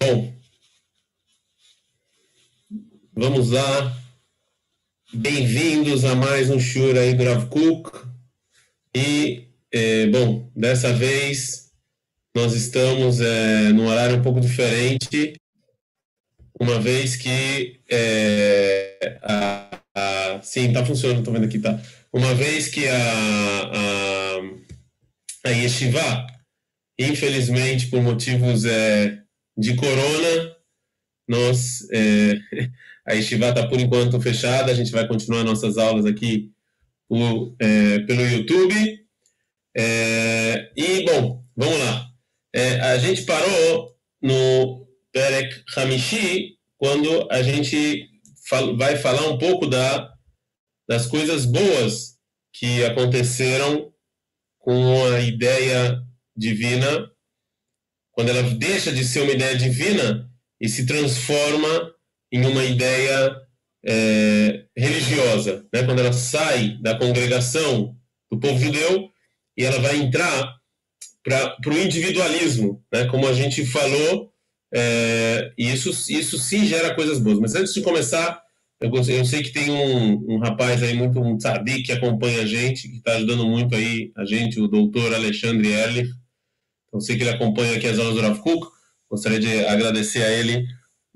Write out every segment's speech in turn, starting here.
Bom, vamos lá. Bem-vindos a mais um Shura Rav Kuk. E, é, bom, dessa vez nós estamos é, num horário um pouco diferente, uma vez que é, a, a, sim, tá funcionando, tô vendo aqui, tá? Uma vez que a, a, a Yeshiva, infelizmente, por motivos é, de corona, nós, é, a Yeshiva está por enquanto fechada, a gente vai continuar nossas aulas aqui é, pelo YouTube. É, e, bom, vamos lá. É, a gente parou no Perek Hamishi, quando a gente fal vai falar um pouco da, das coisas boas que aconteceram com a ideia divina quando ela deixa de ser uma ideia divina e se transforma em uma ideia é, religiosa, né? quando ela sai da congregação do povo judeu e ela vai entrar para o individualismo, né? como a gente falou, é, e isso, isso sim gera coisas boas. Mas antes de começar, eu, eu sei que tem um, um rapaz aí, muito um tzadik, que acompanha a gente, que está ajudando muito aí a gente, o doutor Alexandre Erlich, eu sei que ele acompanha aqui as aulas do Rav Kuk. Gostaria de agradecer a ele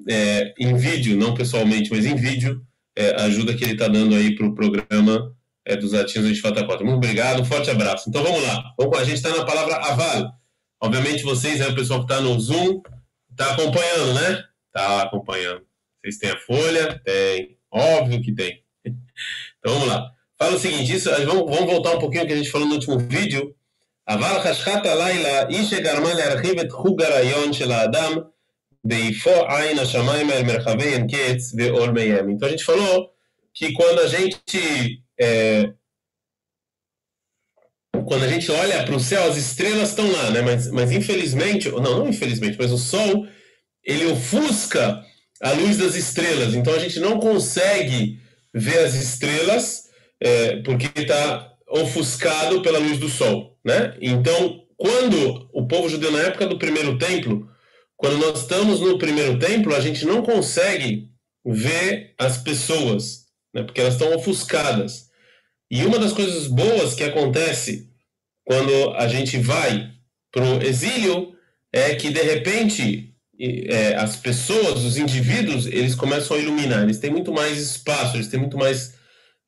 é, em vídeo, não pessoalmente, mas em vídeo, é, a ajuda que ele está dando aí para o programa é, dos Latinos de Fatacota. Muito obrigado, um forte abraço. Então vamos lá. A gente está na palavra aval. Obviamente vocês, é o pessoal que está no Zoom, está acompanhando, né? Está acompanhando. Vocês têm a folha? Tem. Óbvio que tem. Então vamos lá. Fala o seguinte, isso, vamos, vamos voltar um pouquinho ao que a gente falou no último vídeo, אבל חשכת הלילה היא שגרמה להרחיב את חוג הרעיון של האדם באיפו עין השמיים אל מרחבי אין קץ ועול מיהם. Então a gente falou que quando a gente é, quando a gente olha para o céu, as estrelas estão lá, né? Mas, mas infelizmente, não, não infelizmente, mas o Sol ele ofusca a luz das estrelas. Então a gente não consegue ver as estrelas é, porque está ofuscado pela luz do Sol. Né? Então, quando o povo judeu, na época do primeiro templo, quando nós estamos no primeiro templo, a gente não consegue ver as pessoas, né? porque elas estão ofuscadas. E uma das coisas boas que acontece quando a gente vai para o exílio é que, de repente, é, as pessoas, os indivíduos, eles começam a iluminar, eles têm muito mais espaço, eles têm muito mais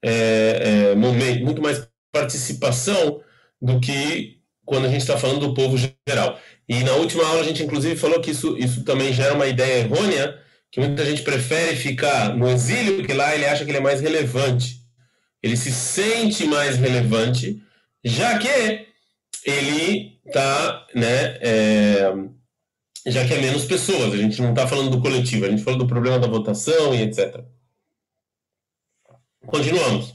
é, é, momento, muito mais participação do que quando a gente está falando do povo geral. E na última aula a gente inclusive falou que isso, isso também gera uma ideia errônea, que muita gente prefere ficar no exílio, porque lá ele acha que ele é mais relevante. Ele se sente mais relevante, já que ele está, né, é, já que é menos pessoas. A gente não está falando do coletivo, a gente falou do problema da votação e etc. Continuamos.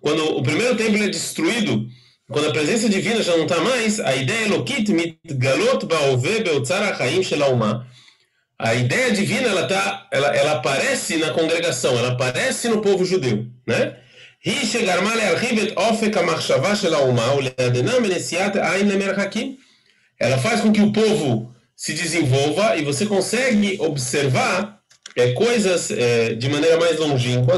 Quando o primeiro templo é destruído, quando a presença divina já não está mais, a ideia Elokit mitgalot ba'ove beotzar ha'chaim shel A ideia divina ela tá, ela, ela aparece na congregação, ela aparece no povo judeu, né? היא שגרמה להרחיב את אופק המחשבה של האומה ולעדנה מנשיאת עין למרחקים. Ela faz com que o povo se desenvolva e você consegue observar é, coisas é, de maneira mais longínqua,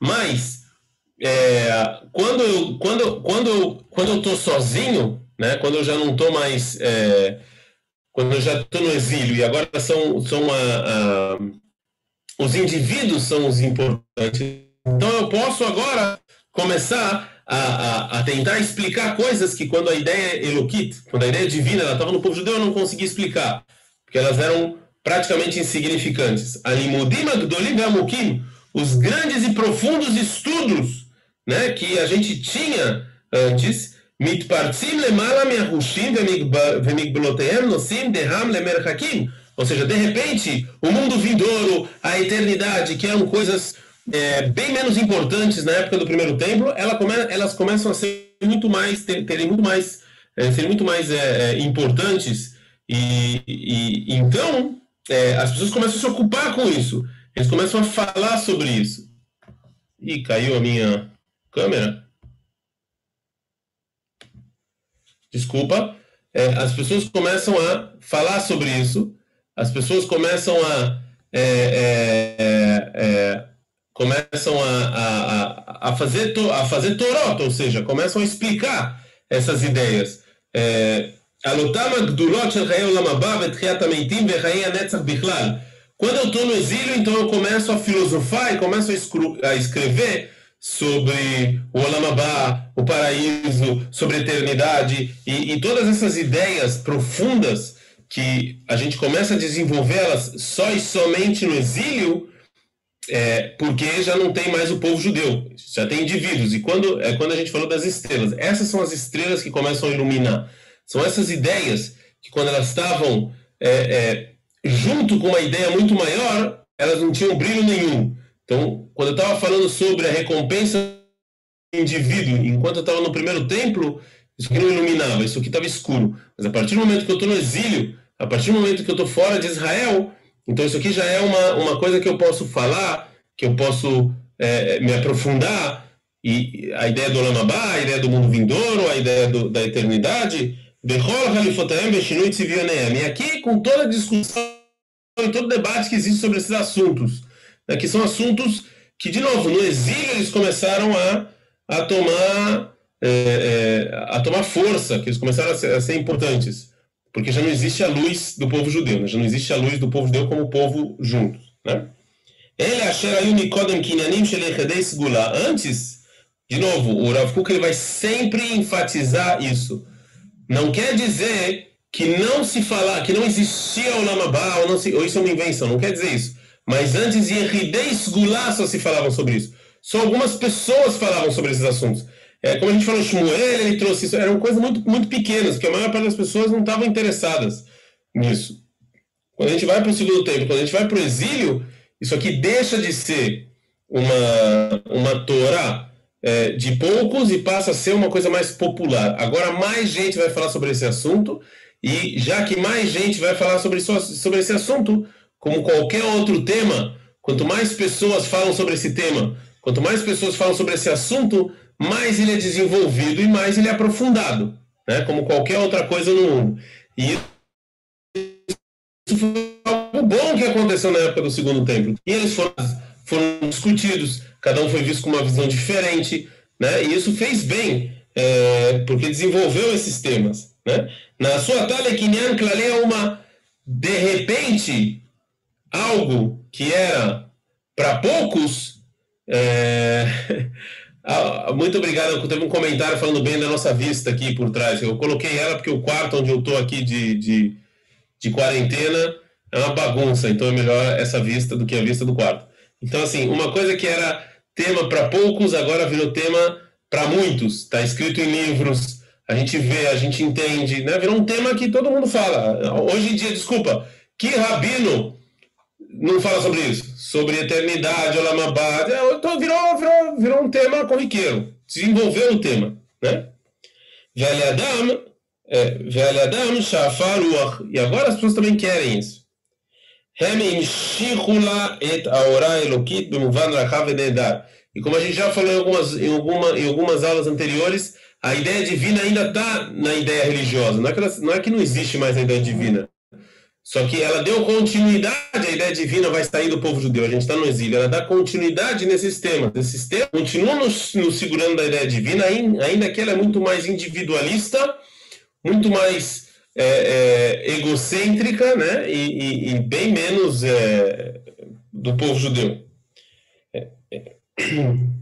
mas é, quando, eu, quando, quando, quando eu estou sozinho, né, quando eu já não estou mais, é, quando eu já estou no exílio e agora são, são a, a, os indivíduos são os importantes, então eu posso agora começar a, a, a, tentar explicar coisas que quando a ideia Elokit, quando a ideia divina ela estava no povo judeu, eu não conseguia explicar, porque elas eram praticamente insignificantes. Alimudim Agdolim Gamukim, os grandes e profundos estudos né, que a gente tinha antes, mitpartzim lemala me'ahushim vemigbelotehem nosim deham lemerchakim, ou seja, de repente, o mundo vindouro, a eternidade, que eram coisas é, bem menos importantes na época do primeiro templo, ela come, elas começam a ser muito mais, ter, terem muito mais, é, serem muito mais é, é importantes e, e então é, as pessoas começam a se ocupar com isso, eles começam a falar sobre isso. E caiu a minha câmera. desculpa, é, as pessoas começam a falar sobre isso, as pessoas começam a começam a, a, a, fazer a fazer torot, ou seja, começam a explicar essas ideias. Quando eu estou no exílio, então eu começo a filosofar e começo a escrever sobre o Olamabá, o paraíso, sobre a eternidade e, e, todas essas ideias profundas que a gente começa a desenvolvê-las só e somente no exílio, é, porque já não tem mais o povo judeu, já tem indivíduos. E quando é quando a gente falou das estrelas, essas são as estrelas que começam a iluminar. São essas ideias que quando elas estavam é, é, junto com uma ideia muito maior, elas não tinham brilho nenhum. Então, quando eu estava falando sobre a recompensa do indivíduo, enquanto eu estava no primeiro templo, isso não iluminava, isso aqui estava escuro. Mas a partir do momento que eu estou no exílio, a partir do momento que eu estou fora de Israel, então isso aqui já é uma, uma coisa que eu posso falar, que eu posso é, me aprofundar, e a ideia do Olamabá, a ideia do mundo vindouro, a ideia do, da eternidade, e aqui com toda a discussão todo o debate que existe sobre esses assuntos, né, que são assuntos que, de novo, no exílio eles começaram a, a tomar é, é, a tomar força, que eles começaram a ser, a ser, importantes, porque já não existe a luz do povo judeu, né? já não existe a luz do povo judeu como povo juntos. Né? Ele Antes, de novo, o Rav Kuk ele vai sempre enfatizar isso. Não quer dizer que não se falar, que não existia o Lamabá, ou, não se, ou isso é uma invenção, não quer dizer isso. Mas antes em Ridei Gulá só se falavam sobre isso. Só algumas pessoas falavam sobre esses assuntos. É, como a gente falou, Shmuel, ele trouxe isso, eram coisas muito, muito pequenas, porque a maior parte das pessoas não estavam interessadas nisso. Quando a gente vai para o segundo tempo, quando a gente vai para o exílio, isso aqui deixa de ser uma, uma Torá é, de poucos e passa a ser uma coisa mais popular. Agora mais gente vai falar sobre esse assunto, e já que mais gente vai falar sobre, sobre esse assunto, como qualquer outro tema, quanto mais pessoas falam sobre esse tema, quanto mais pessoas falam sobre esse assunto, mais ele é desenvolvido e mais ele é aprofundado, né? como qualquer outra coisa no mundo. E isso foi algo bom que aconteceu na época do Segundo Templo. E eles foram, foram discutidos, cada um foi visto com uma visão diferente, né? e isso fez bem, é, porque desenvolveu esses temas. Né? Na sua Tale Kinyan é uma, de repente, algo que era para poucos. É... Ah, muito obrigado. Teve um comentário falando bem da nossa vista aqui por trás. Eu coloquei ela porque o quarto onde eu estou aqui de, de, de, quarentena é uma bagunça, então é melhor essa vista do que a vista do quarto. Então, assim, uma coisa que era tema para poucos agora virou tema para muitos. Está escrito em livros, a gente vê, a gente entende, né? Virou um tema que todo mundo fala. Hoje em dia, desculpa, que rabino não fala sobre isso, sobre eternidade, Olamabad, é, então virou, virou, virou um tema corriqueiro, desenvolveu o tema, né? Velho Adam, é, Velho Adam, Shafaruach, e agora as pessoas também querem isso. E como a gente já falou em algumas, em, alguma, em algumas aulas anteriores, a ideia divina ainda está na ideia religiosa. Não é, que não é que não existe mais a ideia divina. Só que ela deu continuidade, a ideia divina vai sair do povo judeu, a gente está no exílio, ela dá continuidade nesses temas. Esses temas continuam nos, nos segurando da ideia divina, ainda que ela é muito mais individualista, muito mais é, é, egocêntrica, né? E, e, e bem menos é, do povo judeu. É, é.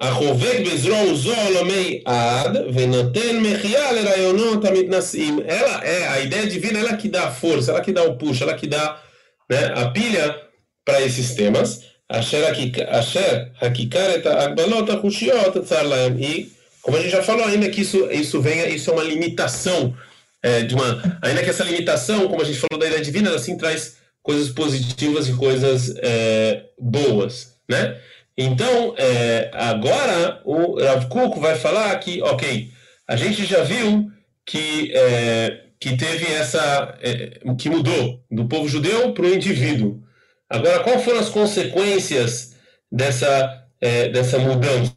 החובק בזרוע זו עולמי עד ונותן מחיה לרעיונות המתנשאים. Ela é a ideia divina, ela que dá a força, ela que dá o push, ela que dá né, a pilha para esses temas. אשר hakikaret הגבלות החושיות צר להם. E, como a gente já falou ainda que isso, isso vem, isso é uma limitação é, de uma, ainda que essa limitação, como a gente falou da ideia divina, ela sim traz coisas positivas e coisas é, boas, né? Então, é, agora o Rav Kuk vai falar que, ok, a gente já viu que, é, que teve essa. É, que mudou do povo judeu para o indivíduo. Agora, quais foram as consequências dessa, é, dessa mudança?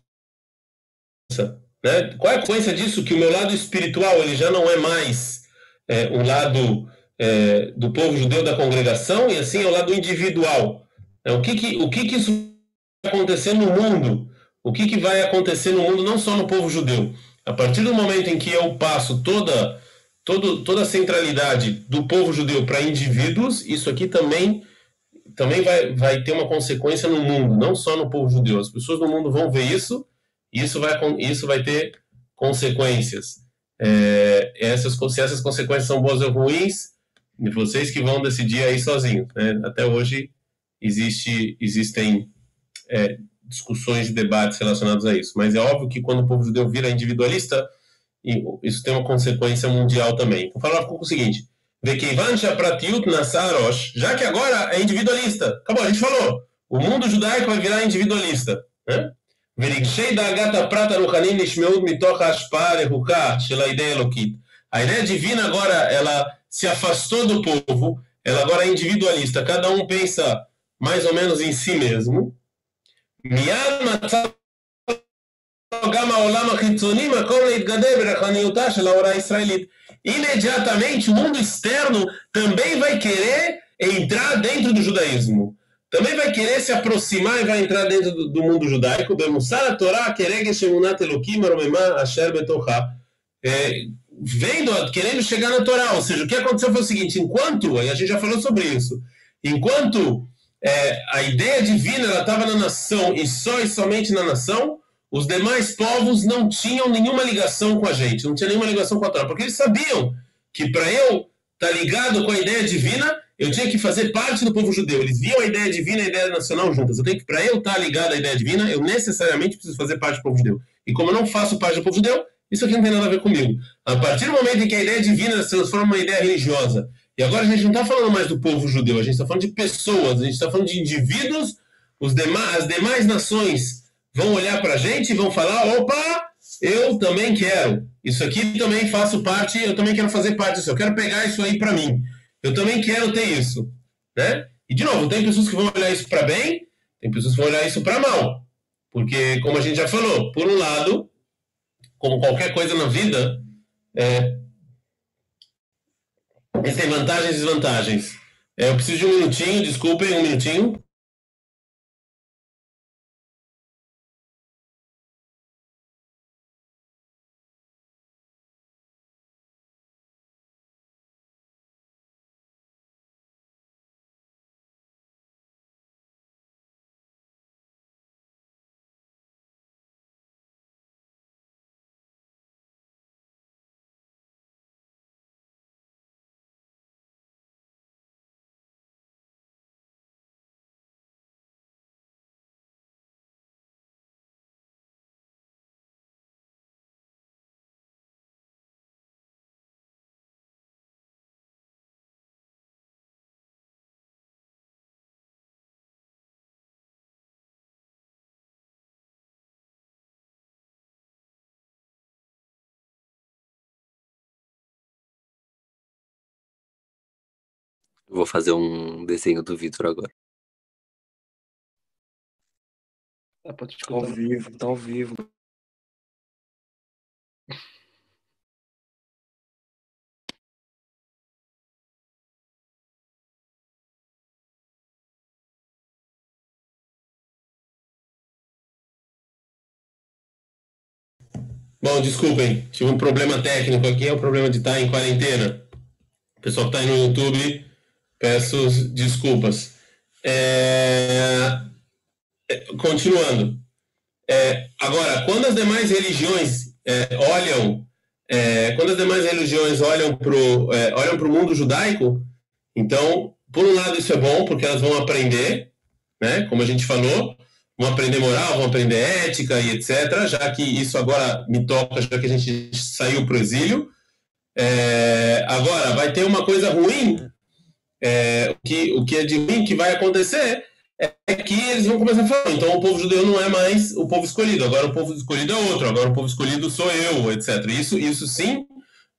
Né? Qual é a consequência disso? Que o meu lado espiritual ele já não é mais é, um lado é, do povo judeu da congregação e assim é o lado individual. É, o que que, o que que isso acontecer no mundo? O que que vai acontecer no mundo, não só no povo judeu? A partir do momento em que eu passo toda, todo, toda a centralidade do povo judeu para indivíduos, isso aqui também também vai, vai ter uma consequência no mundo, não só no povo judeu. As pessoas no mundo vão ver isso, e isso vai, isso vai ter consequências. É, essas, se essas consequências são boas ou ruins, vocês que vão decidir aí sozinhos. Né? Até hoje existe, existem é, discussões e debates relacionados a isso. Mas é óbvio que quando o povo judeu vira individualista, isso tem uma consequência mundial também. Então, falar com o seguinte: já que agora é individualista. Acabou, a gente falou. O mundo judaico vai virar individualista. Né? A ideia divina agora, ela se afastou do povo, ela agora é individualista. Cada um pensa mais ou menos em si mesmo. גם העולם החיצוני מקום להתגדל ברחניותה של ההוראה הישראלית imediatamente o mundo externo também vai querer entrar dentro do judaísmo. Também vai querer se aproximar e vai entrar dentro do, do mundo judaico. a Torá, asher é, vendo, querendo chegar na Torá. Ou seja, o que aconteceu foi o seguinte: enquanto, e a gente já falou sobre isso, enquanto é, a ideia divina estava na nação e só e somente na nação, os demais povos não tinham nenhuma ligação com a gente, não tinha nenhuma ligação com a Torá, porque eles sabiam que para eu estar tá ligado com a ideia divina, eu tinha que fazer parte do povo judeu. Eles viam a ideia divina e a ideia nacional juntas. Eu tenho que, para eu estar tá ligado à ideia divina, eu necessariamente preciso fazer parte do povo judeu. E como eu não faço parte do povo judeu, isso aqui não tem nada a ver comigo. A partir do momento em que a ideia divina se transforma numa ideia religiosa, e agora a gente não está falando mais do povo judeu, a gente está falando de pessoas, a gente está falando de indivíduos, os demais, as demais nações vão olhar para a gente e vão falar: opa, eu também quero. Isso aqui também faço parte, eu também quero fazer parte disso. Eu quero pegar isso aí para mim. Eu também quero ter isso. Né? E, de novo, tem pessoas que vão olhar isso para bem, tem pessoas que vão olhar isso para mal. Porque, como a gente já falou, por um lado, como qualquer coisa na vida, é, existem vantagens e desvantagens. É, eu preciso de um minutinho, desculpem, um minutinho. Vou fazer um desenho do Vitor agora. Ah, pode Tá ao vivo, tá ao vivo. Bom, desculpem, tive um problema técnico aqui, é o problema de estar em quarentena. O pessoal que está aí no YouTube, Peço desculpas. É... é continuando. É, agora, quando as demais religiões é, olham, é, quando as demais religiões olham para o é, o mundo judaico, então, por um lado isso é bom porque elas vão aprender, né? Como a gente falou, vão aprender moral, vão aprender ética e etc. Já que isso agora me toca, já que a gente saiu para o exílio. É, agora, vai ter uma coisa ruim é, o, que, o que é de ruim que vai acontecer é que eles vão começar a falar, então o povo judeu não é mais o povo escolhido, agora o povo escolhido é outro, agora o povo escolhido sou eu, etc. Isso, isso sim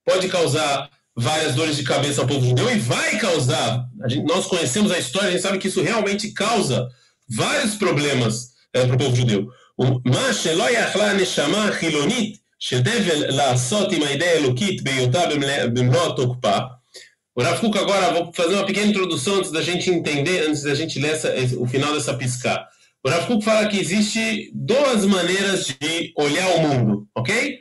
pode causar várias dores de cabeça ao povo judeu e vai causar, gente, nós conhecemos a história, a gente sabe que isso realmente causa vários problemas é, para o povo judeu. O שדבל לעשות עם האידאה האלוקית בהיותה במלוא התוקפה. o agora, vou fazer uma pequena introdução antes da gente entender, antes da gente ler essa, o final dessa piscar. O Rav fala que existe duas maneiras de olhar o mundo, ok?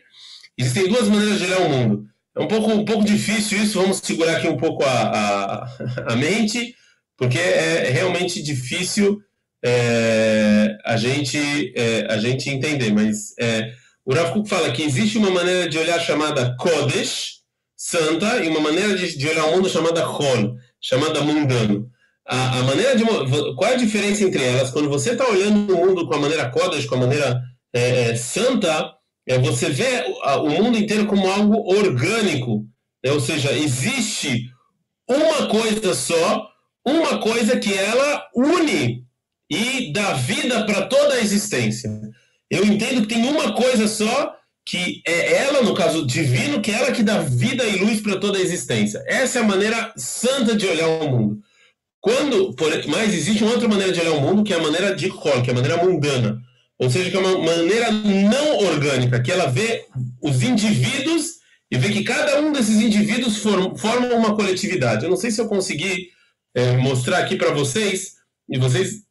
Existem duas maneiras de olhar o mundo. É um pouco, um pouco difícil isso, vamos segurar aqui um pouco a, a, a mente, porque é realmente difícil é, a, gente, é, a gente entender. Mas é, o Rav fala que existe uma maneira de olhar chamada Kodesh, santa, e uma maneira de, de olhar o mundo chamada Hol, chamada mundano. A, a, maneira de qual é a diferença entre elas? Quando você está olhando o mundo com a maneira Kodesh, com a maneira é, é, santa, é, você vê o, mundo inteiro como algo orgânico, né? ou seja, existe uma coisa só, uma coisa que ela une e dá vida para toda a existência. Eu entendo que tem uma coisa só que é ela, no caso divino, que é ela que dá vida e luz para toda a existência. Essa é a maneira santa de olhar o mundo. Quando, por, mas existe uma outra maneira de olhar o mundo, que é a maneira de Kol, que é a maneira mundana. Ou seja, que é uma maneira não orgânica, que ela vê os indivíduos e vê que cada um desses indivíduos form, forma uma coletividade. Eu não sei se eu consegui é, mostrar aqui para vocês, e vocês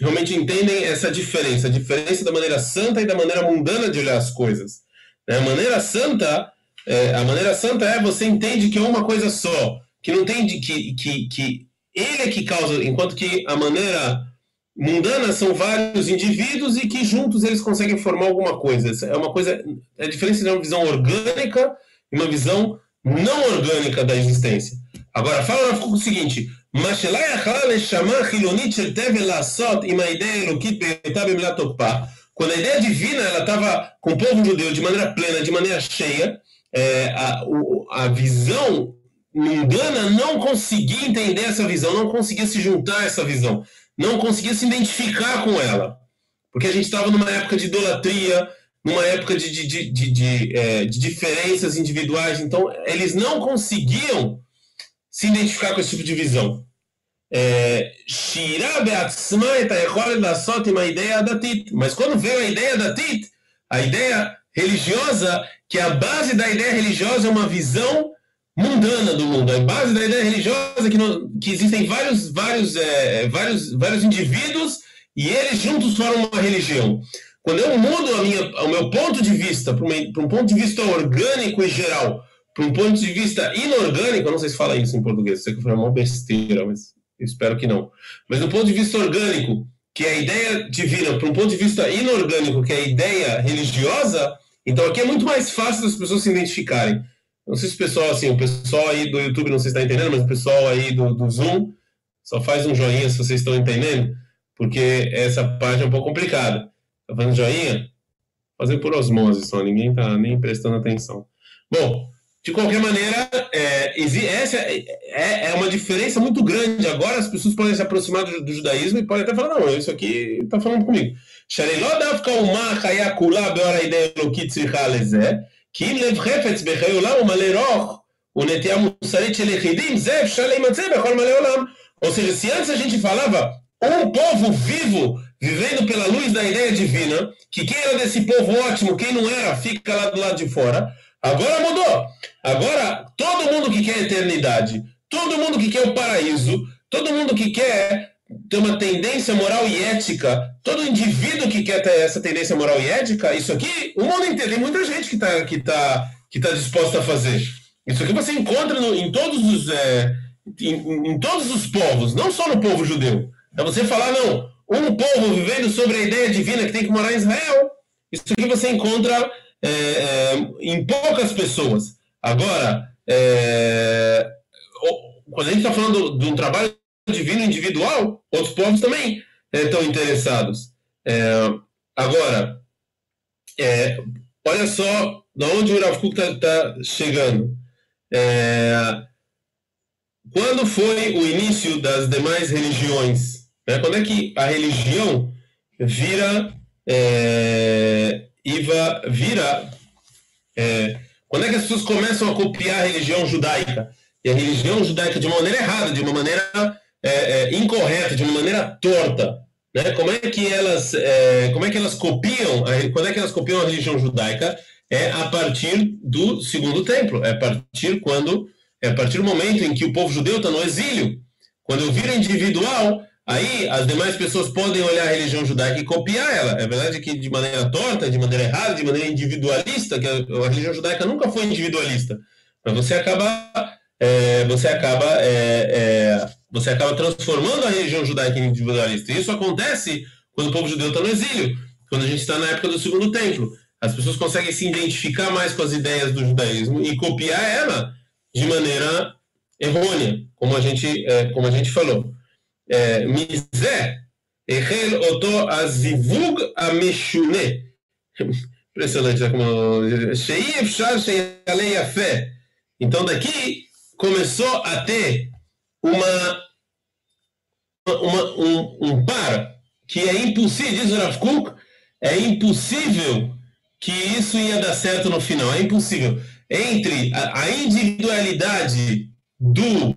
realmente entendem essa diferença, a diferença da maneira santa e da maneira mundana de olhar as coisas. Né? A maneira santa, é, a maneira santa é você entende que é uma coisa só, que não tem de, que, que, que ele é que causa, enquanto que a maneira mundana são vários indivíduos e que juntos eles conseguem formar alguma coisa. É uma coisa, é a diferença entre uma visão orgânica e uma visão não orgânica da existência. Agora, fala o seguinte: Mashelai quando a ideia divina estava com o povo judeu de maneira plena, de maneira cheia, é, a, o, a visão não conseguia entender essa visão, não conseguia se juntar a essa visão, não conseguia se identificar com ela. Porque a gente estava numa época de idolatria, numa época de, de, de, de, é, de diferenças individuais, então eles não conseguiam se identificar com esse tipo de visão. Ideia da Tit. Mas quando veio a ideia da Tit, a ideia religiosa, que é a base da ideia religiosa é uma visão mundana do mundo. A base da ideia religiosa é que, não, que existem vários, vários, é, vários, vários indivíduos e eles juntos formam uma religião. Quando eu mudo a minha, o meu ponto de vista para um ponto de vista orgânico e geral, para um ponto de vista inorgânico, eu não sei se fala isso em português, sei que foi uma besteira, mas espero que não. Mas do ponto de vista orgânico, que é a ideia divina, para um ponto de vista inorgânico, que é a ideia religiosa, então aqui é muito mais fácil das pessoas se identificarem. Não sei se o pessoal, assim, o pessoal aí do YouTube não sei se está entendendo, mas o pessoal aí do, do Zoom só faz um joinha se vocês estão entendendo, porque essa parte é um pouco complicada. Está fazendo joinha? Fazer por osmose só, ninguém está nem prestando atenção. Bom, de qualquer maneira, é, essa é, é, é, uma diferença muito grande. Agora as pessoas podem se aproximar do, do judaísmo e podem até falar, não, isso aqui está falando comigo. כי אם לב חפץ בחיי עולם הוא מלא רוך, ונטייה מוסרית של יחידים, זה אפשר להימצא בכל מלא עולם. Ou seja, se antes a gente falava um povo vivo, vivendo pela luz da ideia divina, que quem era desse povo ótimo, quem não era, fica lá do lado de fora. Agora mudou. Agora, todo mundo que quer a eternidade, todo mundo que quer o paraíso, todo mundo que quer ter uma tendência moral e ética, todo indivíduo que quer ter essa tendência moral e ética, isso aqui, o mundo inteiro, tem muita gente que está que tá, que tá disposta a fazer. Isso aqui você encontra no, em todos os é, em, em, todos os povos, não só no povo judeu. É você falar, não, um povo vivendo sobre a ideia divina que tem que morar em Israel, isso aqui você encontra é, é, em poucas pessoas. Agora, é, quando a gente está falando de um trabalho divino individual, outros povos também estão interessados. agora, olha só de onde o Rav está tá chegando. quando foi o início das demais religiões? Né? Quando é que a religião vira é, Iva vira. É, quando é que as pessoas começam a copiar a religião judaica? E a religião judaica de uma maneira errada, de uma maneira é, é, incorreta, de uma maneira torta. Né? Como é que elas, é, como é que elas copiam? A, quando é que elas copiam a religião judaica? é a partir do segundo templo, é a partir quando é a partir do momento em que o povo judeu está no exílio. Quando eu viro individual, aí as demais pessoas podem olhar a religião judaica e copiar ela. É verdade que de maneira torta, de maneira errada, de maneira individualista, que a, religião judaica nunca foi individualista. Mas você acaba, é, você acaba, é, é, você acaba transformando a religião judaica em individualista. E isso acontece quando o povo judeu está no exílio, quando a gente está na época do segundo templo. As pessoas conseguem se identificar mais com as ideias do judaísmo e copiar ela de maneira errônea, como a gente, é, como a gente falou. Mizé, Echel Oto Azivug Ameshune. Impressionante, né? como. Sheif Shar Sheyalei Yafé. Então, daqui começou a ter uma, uma um, um par que é impossível, diz Rav Kuk, é impossível que isso ia dar certo no final. É impossível entre a, a individualidade do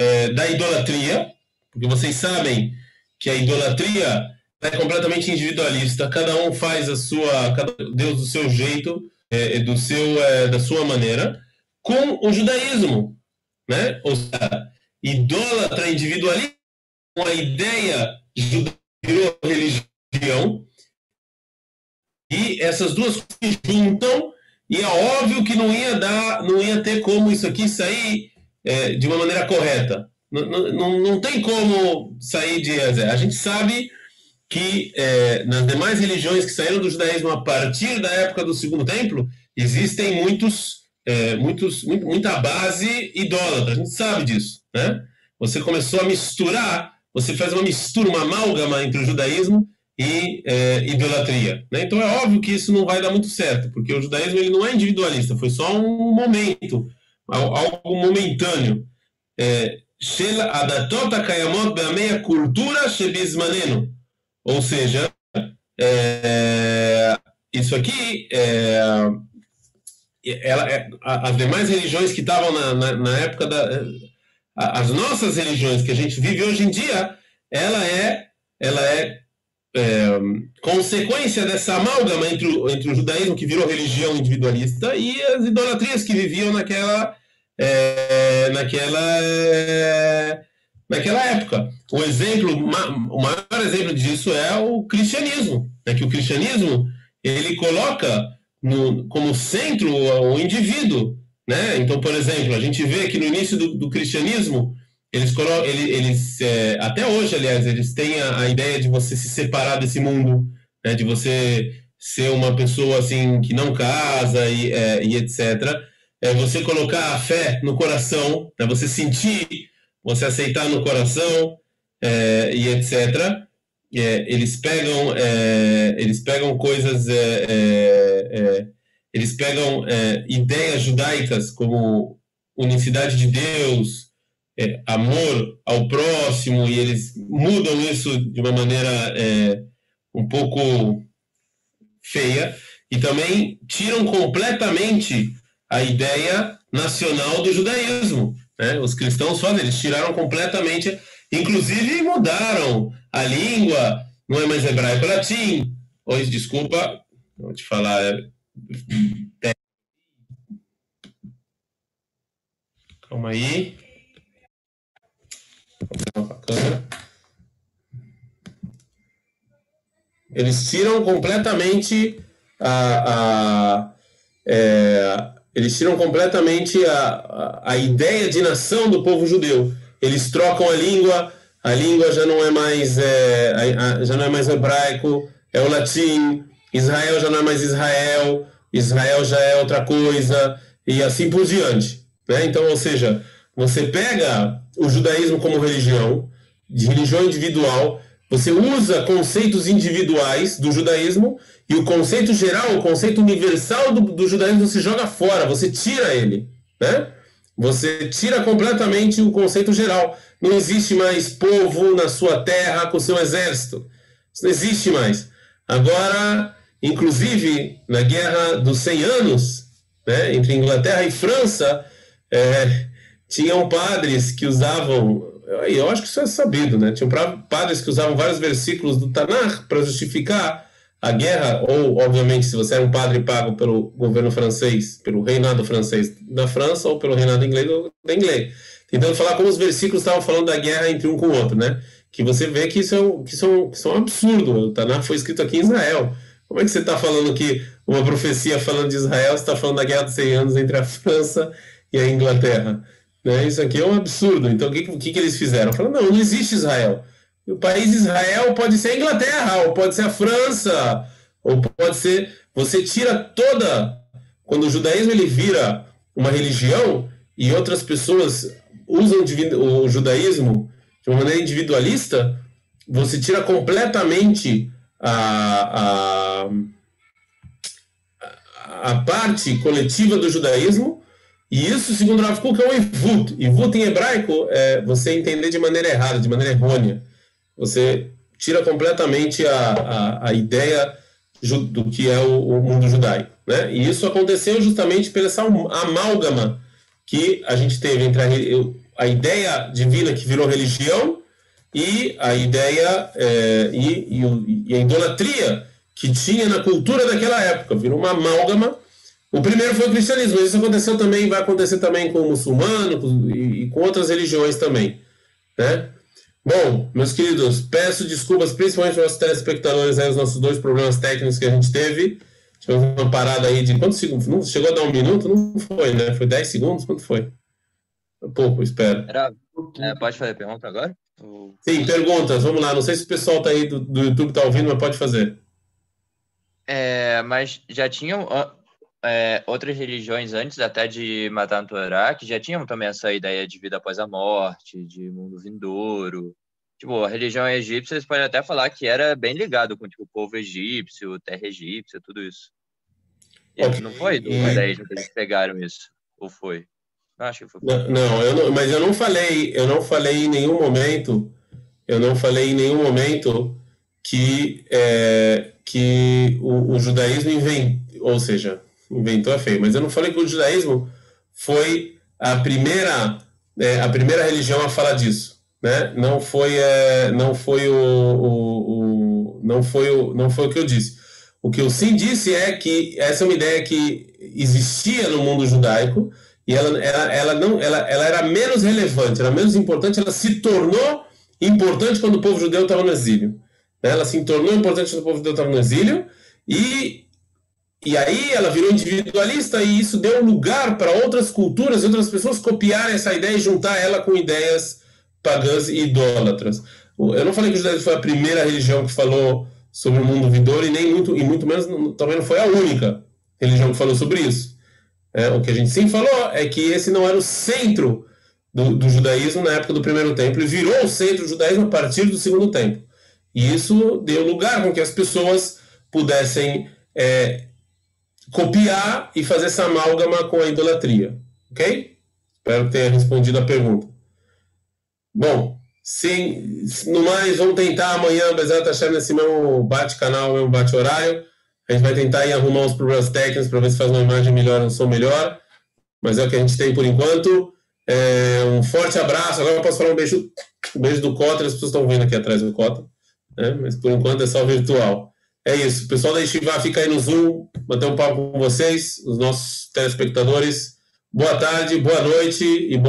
é, da idolatria, porque vocês sabem que a idolatria é completamente individualista, cada um faz a sua, cada Deus do seu jeito, é, do seu, é, da sua maneira, com o judaísmo, né? Ou seja, idólatra individualista, com a ideia judaica religião, e essas duas se juntam e é óbvio que não ia dar, não ia ter como isso aqui sair é, de uma maneira correta. Não, não, não tem como sair de. A gente sabe que é, nas demais religiões que saíram do judaísmo a partir da época do Segundo Templo, existem muitos, é, muitos, muita base idólatra. A gente sabe disso. Né? Você começou a misturar, você faz uma mistura, uma amálgama entre o judaísmo e é, idolatria. Né? Então é óbvio que isso não vai dar muito certo, porque o judaísmo ele não é individualista, foi só um momento, algo momentâneo. É, cultura Ou seja, é, isso aqui, é, ela, é, as demais religiões que estavam na, na, na, época da. As nossas religiões que a gente vive hoje em dia, ela é, ela é é, consequência dessa amálgama entre o, entre o judaísmo, que virou religião individualista, e as idolatrias que viviam naquela, é, naquela, é, naquela época. O exemplo, o maior exemplo disso é o cristianismo, é que o cristianismo ele coloca no, como centro o, indivíduo. Né? Então, por exemplo, a gente vê que no início do, do cristianismo eles, eles, eles é, até hoje, aliás, eles têm a, a, ideia de você se separar desse mundo, né, de você ser uma pessoa assim que não casa e, é, e etc. É você colocar a fé no coração, né, você sentir, você aceitar no coração é, e etc. É, eles pegam, é, eles pegam coisas, é, eles pegam ideias judaicas como unicidade de Deus é, amor ao próximo e eles mudam isso de uma maneira é, um pouco feia e também tiram completamente a ideia nacional do judaísmo. Né? Os cristãos fazem, eles tiraram completamente, inclusive mudaram a língua, não é mais hebraico, é latim. Oi, desculpa, vou te falar. É... Calma aí. Eles tiram completamente a, a é, eles tiram completamente a, a, a, ideia de nação do povo judeu. Eles trocam a língua, a língua já não é mais é, a, já não é mais hebraico, é o latim. Israel já não é mais Israel, Israel já é outra coisa e assim por diante. Né? Então, ou seja, você pega o judaísmo como religião, de religião individual, você usa conceitos individuais do judaísmo e o conceito geral, o conceito universal do, do judaísmo você joga fora, você tira ele, né? Você tira completamente o conceito geral. Não existe mais povo na sua terra com seu exército. Isso não existe mais. Agora, inclusive, na Guerra dos 100 Anos, né, entre Inglaterra e França, é, tinham padres que usavam, eu acho que isso é sabido, né? Tinham padres que usavam vários versículos do Tanakh para justificar a guerra, ou, obviamente, se você era um padre pago pelo governo francês, pelo reinado francês da França, ou pelo reinado inglês da inglês. Tentando falar como os versículos estavam falando da guerra entre um com o outro, né? Que você vê que isso é um, que isso é um, isso é um absurdo. O Tanakh foi escrito aqui em Israel. Como é que você está falando que uma profecia falando de Israel, está falando da guerra dos 100 anos entre a França e a Inglaterra? Né? Isso aqui é um absurdo. Então, o que, que, que eles fizeram? Falaram, não, não existe Israel. O país Israel pode ser a Inglaterra, ou pode ser a França, ou pode ser. Você tira toda. Quando o judaísmo ele vira uma religião e outras pessoas usam o judaísmo de uma maneira individualista, você tira completamente a, a, a parte coletiva do judaísmo, e isso, segundo Rav Kuk, é um ivut. Ivut em hebraico é você entender de maneira errada, de maneira errônea você tira completamente a, a, a ideia do que é o, o, mundo judaico. Né? E isso aconteceu justamente pela essa amálgama que a gente teve entre a, a ideia divina que virou religião e a ideia é, e, e, e, a idolatria que tinha na cultura daquela época. Virou uma amálgama. O primeiro foi o cristianismo, mas isso aconteceu também, vai acontecer também com o muçulmano e, e com outras religiões também. Né? Bom, meus queridos, peço desculpas principalmente aos telespectadores aí, os nossos dois problemas técnicos que a gente teve. Tivemos uma parada aí de quantos segundos? Não chegou a dar um minuto? Não foi, né? Foi 10 segundos? Quanto foi? Pouco, espero. Era, é, pode fazer pergunta agora? Sim, perguntas. Vamos lá. Não sei se o pessoal tá aí do, do YouTube tá ouvindo, mas pode fazer. É, mas já tinham é, outras religiões antes até de Matan Torá, que já tinham também essa ideia de vida após a morte, de mundo vindouro. Tipo, a religião egípcia, vocês podem até falar que era bem ligado com tipo, o povo egípcio, terra egípcia, tudo isso. E okay. não foi do judaísmo que eles pegaram isso? Ou foi? Não, acho que foi. Não, não, eu não, mas eu não falei, eu não falei em nenhum momento, eu não falei em nenhum momento que, é, que o, o judaísmo inventou, ou seja, inventou é feio, mas eu não falei que o judaísmo foi a primeira, é, a primeira religião a falar disso, né? Não foi, é, não foi o, o, o, não foi o, não foi o que eu disse. O que eu sim disse é que essa é uma ideia que existia no mundo judaico e ela, ela, ela não, ela, ela era menos relevante, era menos importante, ela se tornou importante quando o povo judeu estava no exílio. Né? Ela se tornou importante quando o povo judeu estava no exílio e e aí ela virou individualista e isso deu lugar para outras culturas e outras pessoas copiarem essa ideia e juntar ela com ideias pagãs e idólatras. Eu não falei que o judaísmo foi a primeira religião que falou sobre o mundo vindouro e nem muito e muito menos também não foi a única religião que falou sobre isso. É, o que a gente sim falou é que esse não era o centro do, do, judaísmo na época do primeiro templo e virou o centro do judaísmo a partir do segundo templo. E isso deu lugar com que as pessoas pudessem é, copiar e fazer essa amálgama com a idolatria. Ok? Espero que tenha respondido a pergunta. Bom, sim, no mais, vamos tentar amanhã, Bezerra achando nesse mesmo bate-canal, mesmo bate-horário. A gente vai tentar ir arrumar uns problemas técnicos para ver se faz uma imagem melhor, um som melhor. Mas é o que a gente tem por enquanto. É, um forte abraço. Agora eu posso falar um beijo, um beijo do Cota, as pessoas estão vendo aqui atrás do Cota. Né? Mas por enquanto é só virtual. É isso. O pessoal da Estivá fica aí no Zoom, manter um papo com vocês, os nossos telespectadores. Boa tarde, boa noite e bom